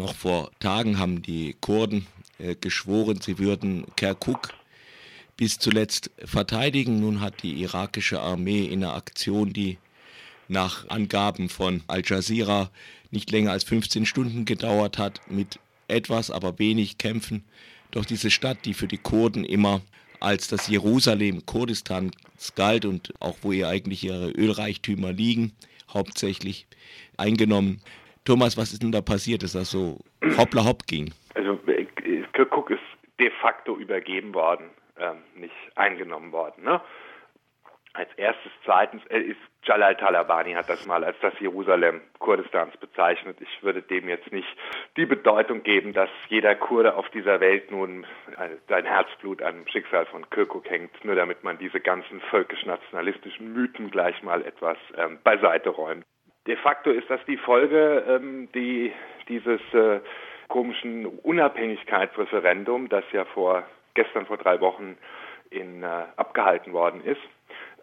noch vor Tagen haben die Kurden äh, geschworen, sie würden Kirkuk bis zuletzt verteidigen. Nun hat die irakische Armee in einer Aktion, die nach Angaben von Al Jazeera nicht länger als 15 Stunden gedauert hat, mit etwas, aber wenig Kämpfen, doch diese Stadt, die für die Kurden immer als das Jerusalem Kurdistans galt und auch wo ihr eigentlich ihre Ölreichtümer liegen, hauptsächlich eingenommen. Thomas, was ist denn da passiert, dass das so hoppla hopp ging? Also Kirkuk ist de facto übergeben worden, ähm, nicht eingenommen worden. Ne? Als erstes, zweitens äh, ist Jalal Talabani hat das mal als das Jerusalem Kurdistans bezeichnet. Ich würde dem jetzt nicht die Bedeutung geben, dass jeder Kurde auf dieser Welt nun sein Herzblut am Schicksal von Kirkuk hängt, nur damit man diese ganzen völkisch-nationalistischen Mythen gleich mal etwas ähm, beiseite räumt. De facto ist das die Folge, ähm, die dieses äh, komischen Unabhängigkeitsreferendum, das ja vor gestern vor drei Wochen in, äh, abgehalten worden ist,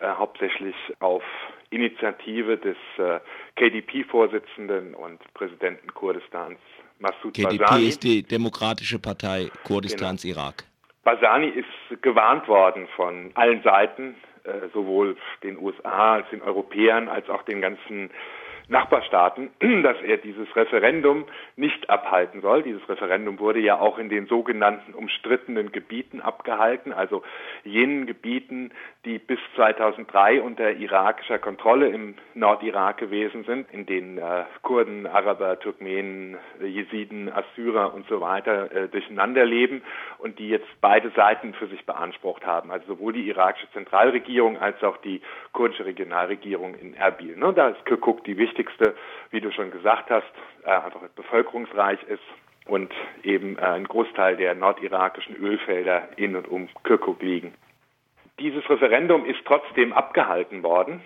äh, hauptsächlich auf Initiative des äh, KDP-Vorsitzenden und Präsidenten Kurdistans Massoud KDP Barzani. ist die Demokratische Partei Kurdistans genau. Irak. Barzani ist gewarnt worden von allen Seiten, äh, sowohl den USA als den Europäern als auch den ganzen Nachbarstaaten, dass er dieses Referendum nicht abhalten soll. Dieses Referendum wurde ja auch in den sogenannten umstrittenen Gebieten abgehalten, also jenen Gebieten, die bis 2003 unter irakischer Kontrolle im Nordirak gewesen sind, in denen äh, Kurden, Araber, Turkmenen, Jesiden, Assyrer und so weiter äh, durcheinander leben und die jetzt beide Seiten für sich beansprucht haben, also sowohl die irakische Zentralregierung als auch die kurdische Regionalregierung in Erbil. Ne, da ist Kirkuk die wichtigste wichtigste, wie du schon gesagt hast, äh, einfach bevölkerungsreich ist und eben äh, ein Großteil der nordirakischen Ölfelder in und um Kirkuk liegen. Dieses Referendum ist trotzdem abgehalten worden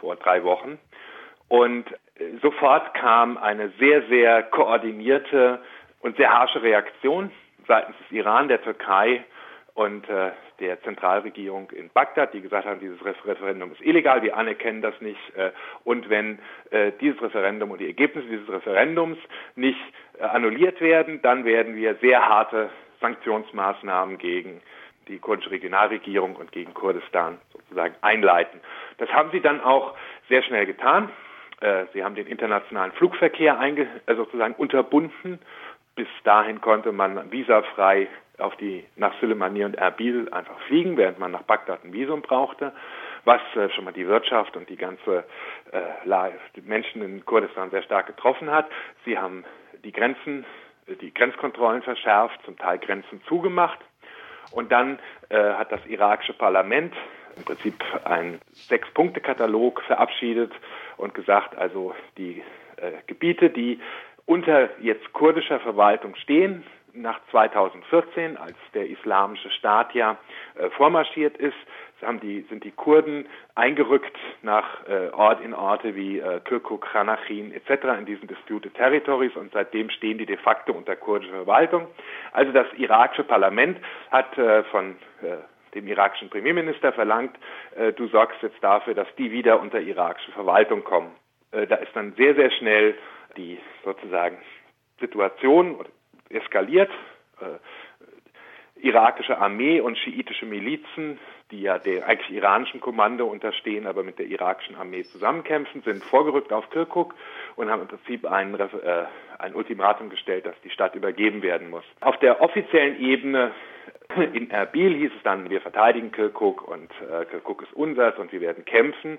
vor drei Wochen und äh, sofort kam eine sehr, sehr koordinierte und sehr harsche Reaktion seitens des Iran, der Türkei und äh, der Zentralregierung in Bagdad, die gesagt haben, dieses Referendum ist illegal, wir anerkennen das nicht. Äh, und wenn äh, dieses Referendum und die Ergebnisse dieses Referendums nicht äh, annulliert werden, dann werden wir sehr harte Sanktionsmaßnahmen gegen die kurdische Regionalregierung und gegen Kurdistan sozusagen einleiten. Das haben sie dann auch sehr schnell getan. Äh, sie haben den internationalen Flugverkehr einge äh, sozusagen unterbunden. Bis dahin konnte man visafrei auf die nach Suleimani und Erbil einfach fliegen, während man nach Bagdad ein Visum brauchte, was äh, schon mal die Wirtschaft und die ganze äh, die Menschen in Kurdistan sehr stark getroffen hat. Sie haben die Grenzen, die Grenzkontrollen verschärft, zum Teil Grenzen zugemacht. Und dann äh, hat das irakische Parlament im Prinzip einen Sechs-Punkte-Katalog verabschiedet und gesagt, also die äh, Gebiete, die unter jetzt kurdischer Verwaltung stehen, nach 2014, als der islamische Staat ja äh, vormarschiert ist, die, sind die Kurden eingerückt nach äh, Ort in Orte wie äh, Kirkuk, Khanachin etc. in diesen Disputed Territories und seitdem stehen die de facto unter kurdischer Verwaltung. Also das irakische Parlament hat äh, von äh, dem irakischen Premierminister verlangt, äh, du sorgst jetzt dafür, dass die wieder unter irakische Verwaltung kommen. Äh, da ist dann sehr, sehr schnell die sozusagen Situation oder eskaliert. Äh, irakische Armee und schiitische Milizen, die ja der eigentlich iranischen Kommando unterstehen, aber mit der irakischen Armee zusammenkämpfen, sind vorgerückt auf Kirkuk und haben im Prinzip ein, äh, ein Ultimatum gestellt, dass die Stadt übergeben werden muss. Auf der offiziellen Ebene in Erbil hieß es dann, wir verteidigen Kirkuk und äh, Kirkuk ist unseres und wir werden kämpfen.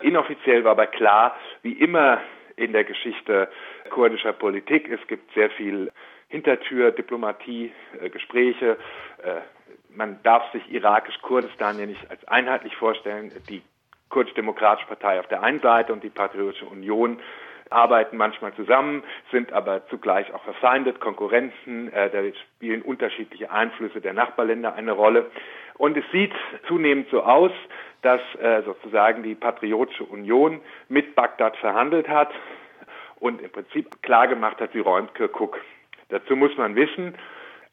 Inoffiziell war aber klar, wie immer in der Geschichte kurdischer Politik, es gibt sehr viel Hintertür, Diplomatie, äh, Gespräche. Äh, man darf sich irakisch-Kurdistan ja nicht als einheitlich vorstellen. Die kurdisch-demokratische Partei auf der einen Seite und die Patriotische Union arbeiten manchmal zusammen, sind aber zugleich auch verfeindet, Konkurrenten, äh, da spielen unterschiedliche Einflüsse der Nachbarländer eine Rolle. Und es sieht zunehmend so aus, dass äh, sozusagen die Patriotische Union mit Bagdad verhandelt hat und im Prinzip klargemacht hat, sie räumt Kirkuk Dazu muss man wissen,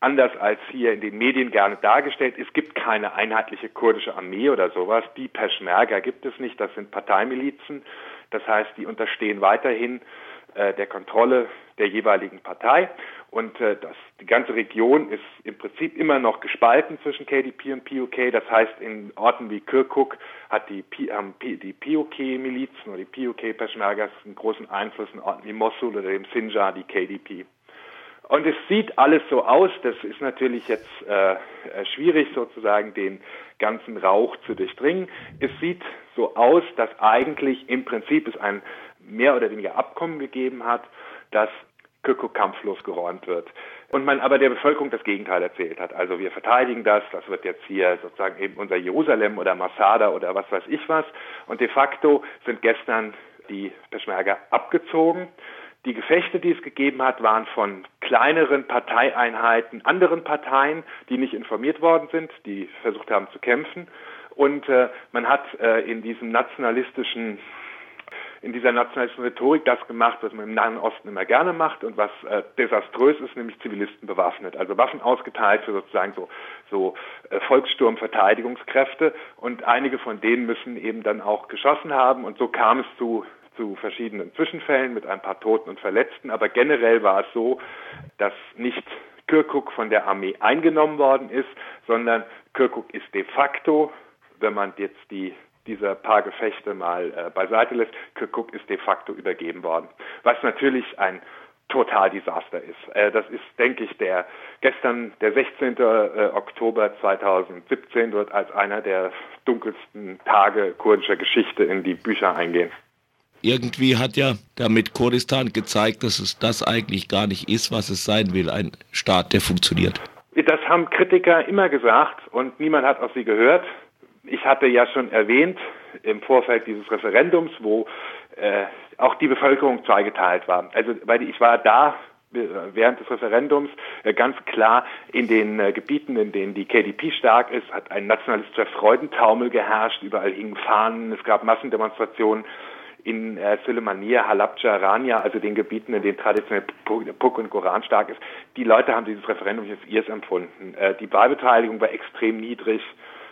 anders als hier in den Medien gerne dargestellt, es gibt keine einheitliche kurdische Armee oder sowas. Die Peschmerga gibt es nicht, das sind Parteimilizen. Das heißt, die unterstehen weiterhin äh, der Kontrolle der jeweiligen Partei. Und äh, das, die ganze Region ist im Prinzip immer noch gespalten zwischen KDP und POK. Das heißt, in Orten wie Kirkuk hat die, ähm, die POK-Milizen oder die POK-Peschmergas einen großen Einfluss in Orten wie Mosul oder dem Sinjar, die KDP. Und es sieht alles so aus, das ist natürlich jetzt äh, äh, schwierig sozusagen den ganzen Rauch zu durchdringen. Es sieht so aus, dass eigentlich im Prinzip es ein mehr oder weniger Abkommen gegeben hat, dass Kirkuk kampflos geräumt wird. Und man aber der Bevölkerung das Gegenteil erzählt hat. Also wir verteidigen das, das wird jetzt hier sozusagen eben unser Jerusalem oder Masada oder was weiß ich was. Und de facto sind gestern die Peschmerga abgezogen. Die Gefechte, die es gegeben hat, waren von kleineren Parteieinheiten, anderen Parteien, die nicht informiert worden sind, die versucht haben zu kämpfen. Und äh, man hat äh, in diesem nationalistischen in dieser nationalistischen Rhetorik das gemacht, was man im Nahen Osten immer gerne macht und was äh, desaströs ist, nämlich Zivilisten bewaffnet. Also Waffen ausgeteilt für sozusagen so, so äh, Volkssturmverteidigungskräfte. Und einige von denen müssen eben dann auch geschossen haben. Und so kam es zu zu verschiedenen Zwischenfällen mit ein paar Toten und Verletzten, aber generell war es so, dass nicht Kirkuk von der Armee eingenommen worden ist, sondern Kirkuk ist de facto, wenn man jetzt die dieser paar Gefechte mal äh, beiseite lässt, Kirkuk ist de facto übergeben worden. Was natürlich ein Totaldesaster ist. Äh, das ist, denke ich, der gestern, der 16. Äh, Oktober 2017 wird als einer der dunkelsten Tage kurdischer Geschichte in die Bücher eingehen irgendwie hat ja damit Kurdistan gezeigt, dass es das eigentlich gar nicht ist, was es sein will, ein Staat, der funktioniert. Das haben Kritiker immer gesagt und niemand hat auf sie gehört. Ich hatte ja schon erwähnt im Vorfeld dieses Referendums, wo äh, auch die Bevölkerung zweigeteilt war. Also weil ich war da äh, während des Referendums äh, ganz klar in den äh, Gebieten, in denen die KDP stark ist, hat ein nationalistischer Freudentaumel geherrscht, überall hingen Fahnen, es gab Massendemonstrationen in äh, Sulemania, Halabja, Rania, also den Gebieten, in denen traditionell Puck und Koran stark ist, die Leute haben dieses Referendum als ihrs empfunden. Äh, die Wahlbeteiligung war extrem niedrig.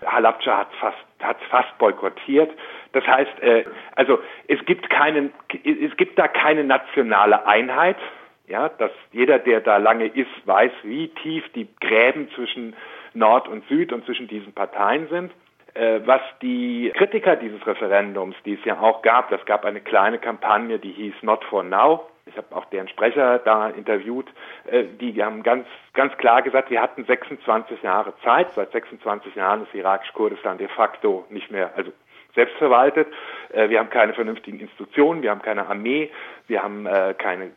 Halabja hat fast hat fast boykottiert. Das heißt, äh, also es gibt keinen, es gibt da keine nationale Einheit. Ja, dass jeder, der da lange ist, weiß, wie tief die Gräben zwischen Nord und Süd und zwischen diesen Parteien sind. Äh, was die Kritiker dieses Referendums, die es ja auch gab, das gab eine kleine Kampagne, die hieß Not for Now. Ich habe auch deren Sprecher da interviewt. Äh, die haben ganz, ganz klar gesagt, wir hatten 26 Jahre Zeit. Seit 26 Jahren ist irakisch-Kurdistan de facto nicht mehr, also selbstverwaltet. Äh, wir haben keine vernünftigen Institutionen, wir haben keine Armee, wir haben keine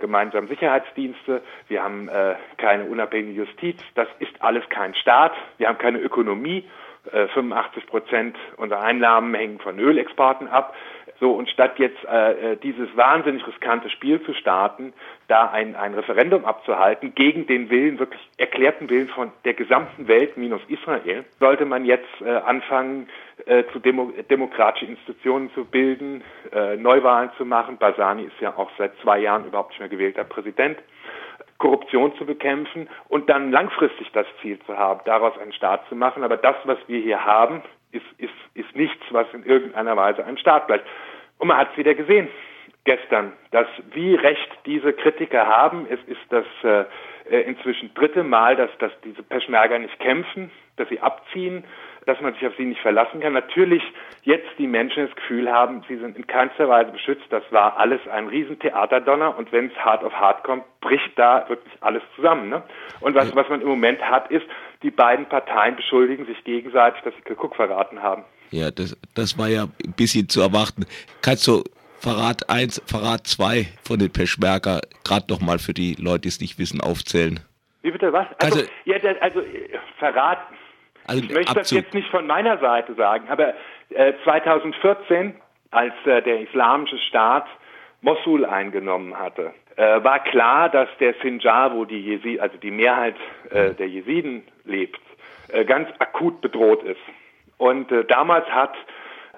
gemeinsamen Sicherheitsdienste, wir haben keine unabhängige Justiz. Das ist alles kein Staat. Wir haben keine Ökonomie 85 äh, Prozent unserer Einnahmen hängen von Ölexporten ab. So, und statt jetzt äh, äh, dieses wahnsinnig riskante Spiel zu starten, da ein, ein Referendum abzuhalten gegen den Willen, wirklich erklärten Willen von der gesamten Welt minus Israel, sollte man jetzt äh, anfangen, äh, zu Demo demokratische Institutionen zu bilden, äh, Neuwahlen zu machen. Basani ist ja auch seit zwei Jahren überhaupt nicht mehr gewählter Präsident. Korruption zu bekämpfen und dann langfristig das Ziel zu haben, daraus einen Staat zu machen. Aber das, was wir hier haben, ist, ist, ist nichts, was in irgendeiner Weise einem Staat gleicht. Und man hat es wieder gesehen gestern, dass wie recht diese Kritiker haben. Es ist das äh, äh inzwischen dritte Mal, dass, dass diese Peschmerga nicht kämpfen, dass sie abziehen dass man sich auf sie nicht verlassen kann. Natürlich jetzt die Menschen das Gefühl haben, sie sind in keinster Weise beschützt. Das war alles ein Riesentheaterdonner und wenn es hart auf hart kommt, bricht da wirklich alles zusammen. Ne? Und was, was man im Moment hat, ist, die beiden Parteien beschuldigen sich gegenseitig, dass sie Kirkuk verraten haben. Ja, das, das war ja ein bisschen zu erwarten. Kannst du Verrat 1, Verrat 2 von den Peschmerga gerade nochmal für die Leute, die es nicht wissen, aufzählen? Wie bitte was? Also, also, ja, also Verrat also ich möchte das jetzt nicht von meiner Seite sagen, aber äh, 2014, als äh, der islamische Staat Mosul eingenommen hatte, äh, war klar, dass der Sinjar, wo die Jesi also die Mehrheit äh, der Jesiden lebt, äh, ganz akut bedroht ist. Und äh, damals hat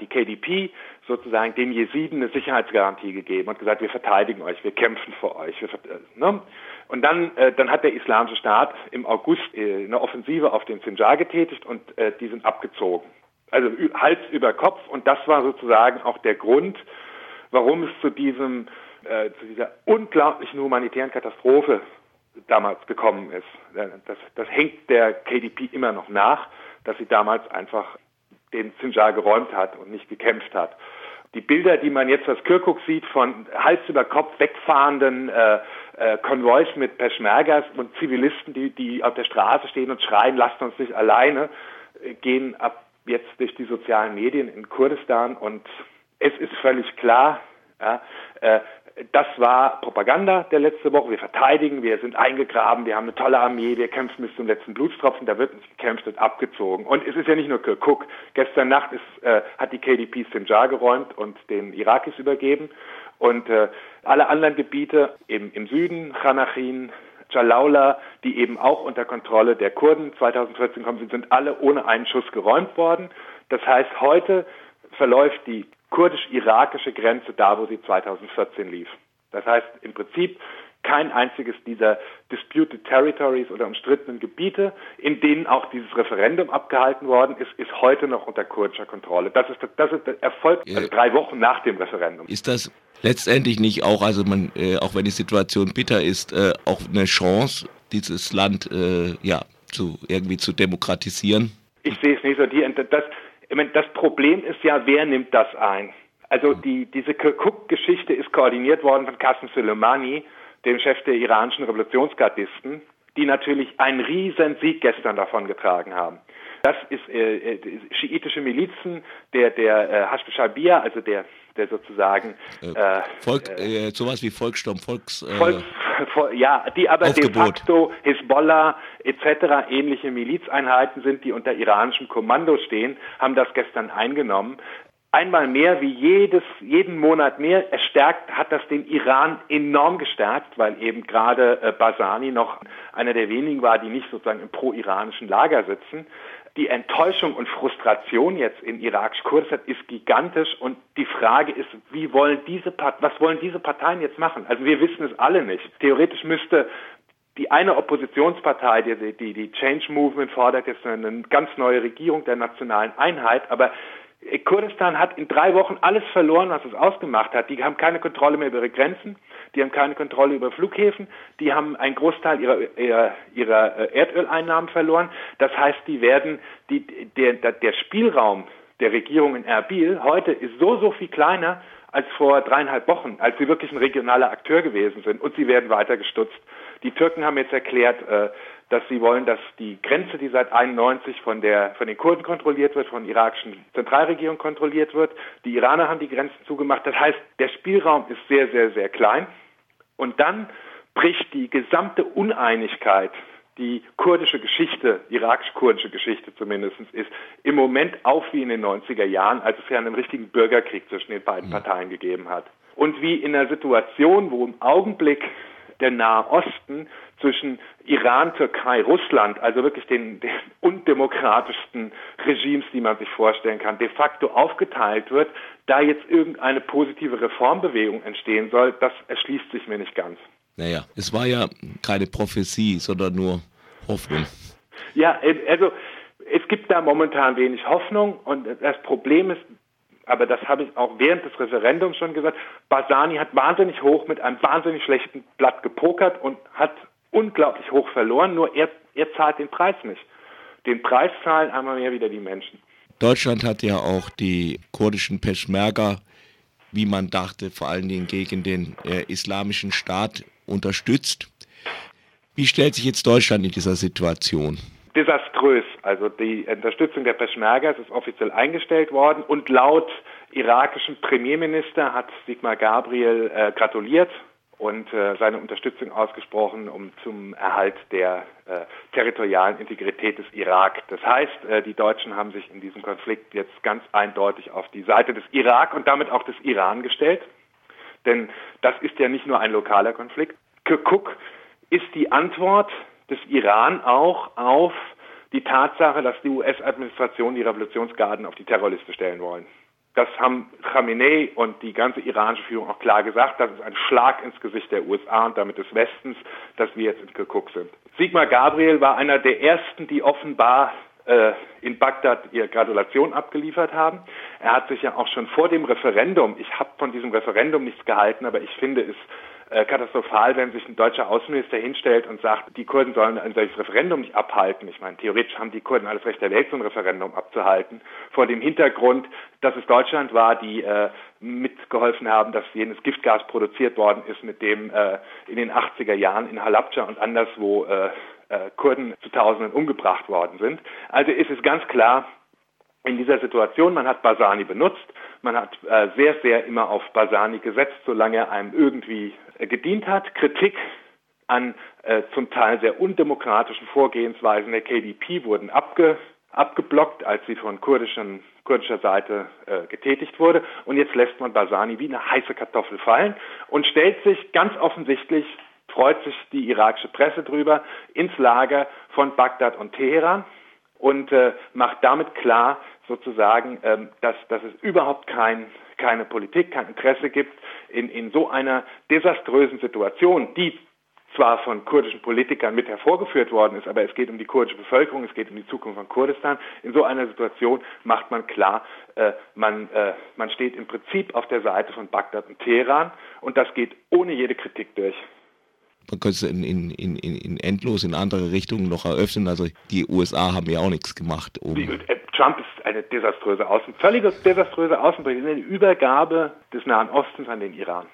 die KDP sozusagen den Jesiden eine Sicherheitsgarantie gegeben und gesagt, wir verteidigen euch, wir kämpfen für euch. Wir, ne? Und dann, äh, dann hat der Islamische Staat im August äh, eine Offensive auf den Sinjar getätigt und äh, die sind abgezogen. Also Hals über Kopf und das war sozusagen auch der Grund, warum es zu diesem äh, zu dieser unglaublichen humanitären Katastrophe damals gekommen ist. Das, das hängt der KDP immer noch nach, dass sie damals einfach den Sinjar geräumt hat und nicht gekämpft hat. Die Bilder, die man jetzt aus Kirkuk sieht, von Hals über Kopf wegfahrenden äh, äh, Konvois mit Peschmergas und Zivilisten, die, die auf der Straße stehen und schreien, lasst uns nicht alleine, äh, gehen ab jetzt durch die sozialen Medien in Kurdistan und es ist völlig klar, ja, äh, das war Propaganda der letzte Woche. Wir verteidigen, wir sind eingegraben, wir haben eine tolle Armee, wir kämpfen bis zum letzten Blutstropfen, da wird nicht gekämpft, wird abgezogen. Und es ist ja nicht nur Kirkuk. Gestern Nacht ist, äh, hat die KDP Sinjar geräumt und den Irakis übergeben. Und äh, alle anderen Gebiete im, im Süden, Chanachin, Jalaula, die eben auch unter Kontrolle der Kurden 2014 kommen sind, sind alle ohne einen Schuss geräumt worden. Das heißt, heute verläuft die kurdisch-irakische Grenze da, wo sie 2014 lief. Das heißt im Prinzip kein einziges dieser disputed territories oder umstrittenen Gebiete, in denen auch dieses Referendum abgehalten worden ist, ist heute noch unter kurdischer Kontrolle. Das ist, das ist der Erfolg, also drei Wochen nach dem Referendum. Ist das letztendlich nicht auch, also man, äh, auch wenn die Situation bitter ist, äh, auch eine Chance, dieses Land äh, ja zu irgendwie zu demokratisieren? Ich sehe es nicht so. Die, das, ich meine, das Problem ist ja, wer nimmt das ein? Also die, diese Kirkuk-Geschichte ist koordiniert worden von Qasem Soleimani, dem Chef der iranischen Revolutionsgardisten, die natürlich einen riesen Sieg gestern davon getragen haben. Das ist äh, äh, schiitische Milizen, der der äh, Hashd also der der sozusagen äh, äh Volk, äh, sowas wie Volkssturm, Volks, äh, Volks ja, die aber Aufgebot. de facto Hisbollah etc. ähnliche Milizeinheiten sind, die unter iranischem Kommando stehen, haben das gestern eingenommen einmal mehr wie jedes, jeden Monat mehr erstärkt, hat das den Iran enorm gestärkt, weil eben gerade äh, Basani noch einer der wenigen war, die nicht sozusagen im pro-iranischen Lager sitzen die Enttäuschung und Frustration jetzt in irakisch-Kurdistan ist gigantisch und die Frage ist, wie wollen diese was wollen diese Parteien jetzt machen? Also wir wissen es alle nicht. Theoretisch müsste die eine Oppositionspartei, die, die, die Change Movement fordert jetzt eine ganz neue Regierung der nationalen Einheit, aber Kurdistan hat in drei Wochen alles verloren, was es ausgemacht hat. Die haben keine Kontrolle mehr über ihre Grenzen, die haben keine Kontrolle über Flughäfen, die haben einen Großteil ihrer, ihrer, ihrer äh, Erdöleinnahmen verloren. Das heißt, die werden, die, der, der Spielraum der Regierung in Erbil heute ist so, so viel kleiner als vor dreieinhalb Wochen, als sie wirklich ein regionaler Akteur gewesen sind. Und sie werden weiter gestutzt. Die Türken haben jetzt erklärt, äh, dass sie wollen, dass die Grenze, die seit 91 von der von den Kurden kontrolliert wird, von der irakischen Zentralregierung kontrolliert wird. Die Iraner haben die Grenzen zugemacht. Das heißt, der Spielraum ist sehr, sehr, sehr klein. Und dann bricht die gesamte Uneinigkeit, die kurdische Geschichte, irakisch-kurdische Geschichte zumindest ist, im Moment auf wie in den 90er Jahren, als es ja einen richtigen Bürgerkrieg zwischen den beiden mhm. Parteien gegeben hat. Und wie in einer Situation, wo im Augenblick der Nahe Osten zwischen Iran, Türkei, Russland, also wirklich den, den undemokratischsten Regimes, die man sich vorstellen kann, de facto aufgeteilt wird, da jetzt irgendeine positive Reformbewegung entstehen soll, das erschließt sich mir nicht ganz. Naja, es war ja keine Prophezie, sondern nur Hoffnung. Ja, also es gibt da momentan wenig Hoffnung und das Problem ist, aber das habe ich auch während des Referendums schon gesagt, Basani hat wahnsinnig hoch mit einem wahnsinnig schlechten Blatt gepokert und hat unglaublich hoch verloren, nur er, er zahlt den Preis nicht. Den Preis zahlen einmal mehr wieder die Menschen. Deutschland hat ja auch die kurdischen Peschmerga, wie man dachte, vor allen Dingen gegen den äh, islamischen Staat unterstützt. Wie stellt sich jetzt Deutschland in dieser Situation? desaströs. Also die Unterstützung der Peschmergas ist offiziell eingestellt worden und laut irakischen Premierminister hat Sigmar Gabriel äh, gratuliert und äh, seine Unterstützung ausgesprochen um zum Erhalt der äh, territorialen Integrität des Irak. Das heißt, äh, die Deutschen haben sich in diesem Konflikt jetzt ganz eindeutig auf die Seite des Irak und damit auch des Iran gestellt. Denn das ist ja nicht nur ein lokaler Konflikt. Kirkuk ist die Antwort des Iran auch auf die Tatsache, dass die US-Administration die Revolutionsgarden auf die Terrorliste stellen wollen. Das haben Khamenei und die ganze iranische Führung auch klar gesagt. Das ist ein Schlag ins Gesicht der USA und damit des Westens, dass wir jetzt Kirkuk sind. Sigmar Gabriel war einer der ersten, die offenbar äh, in Bagdad ihre Gratulation abgeliefert haben. Er hat sich ja auch schon vor dem Referendum, ich habe von diesem Referendum nichts gehalten, aber ich finde es katastrophal, wenn sich ein deutscher Außenminister hinstellt und sagt, die Kurden sollen ein solches Referendum nicht abhalten. Ich meine, theoretisch haben die Kurden alles Recht der Welt, so ein Referendum abzuhalten. Vor dem Hintergrund, dass es Deutschland war, die äh, mitgeholfen haben, dass jenes Giftgas produziert worden ist, mit dem äh, in den 80er Jahren in Halabja und anderswo äh, äh, Kurden zu Tausenden umgebracht worden sind. Also ist es ganz klar, in dieser Situation, man hat Basani benutzt, man hat äh, sehr, sehr immer auf Basani gesetzt, solange er einem irgendwie äh, gedient hat. Kritik an äh, zum Teil sehr undemokratischen Vorgehensweisen der KDP wurden abge, abgeblockt, als sie von kurdischen, kurdischer Seite äh, getätigt wurde. Und jetzt lässt man Basani wie eine heiße Kartoffel fallen und stellt sich ganz offensichtlich, freut sich die irakische Presse drüber, ins Lager von Bagdad und Teheran und äh, macht damit klar, sozusagen, ähm, dass, dass es überhaupt kein, keine Politik, kein Interesse gibt, in, in so einer desaströsen Situation, die zwar von kurdischen Politikern mit hervorgeführt worden ist, aber es geht um die kurdische Bevölkerung, es geht um die Zukunft von Kurdistan. In so einer Situation macht man klar, äh, man, äh, man steht im Prinzip auf der Seite von Bagdad und Teheran und das geht ohne jede Kritik durch man könnte es in, in, in, in endlos in andere Richtungen noch eröffnen. Also die USA haben ja auch nichts gemacht. Um äh, Trump ist eine desaströse Außen, völlig desaströse Außenpolitik, eine Übergabe des Nahen Ostens an den Iran.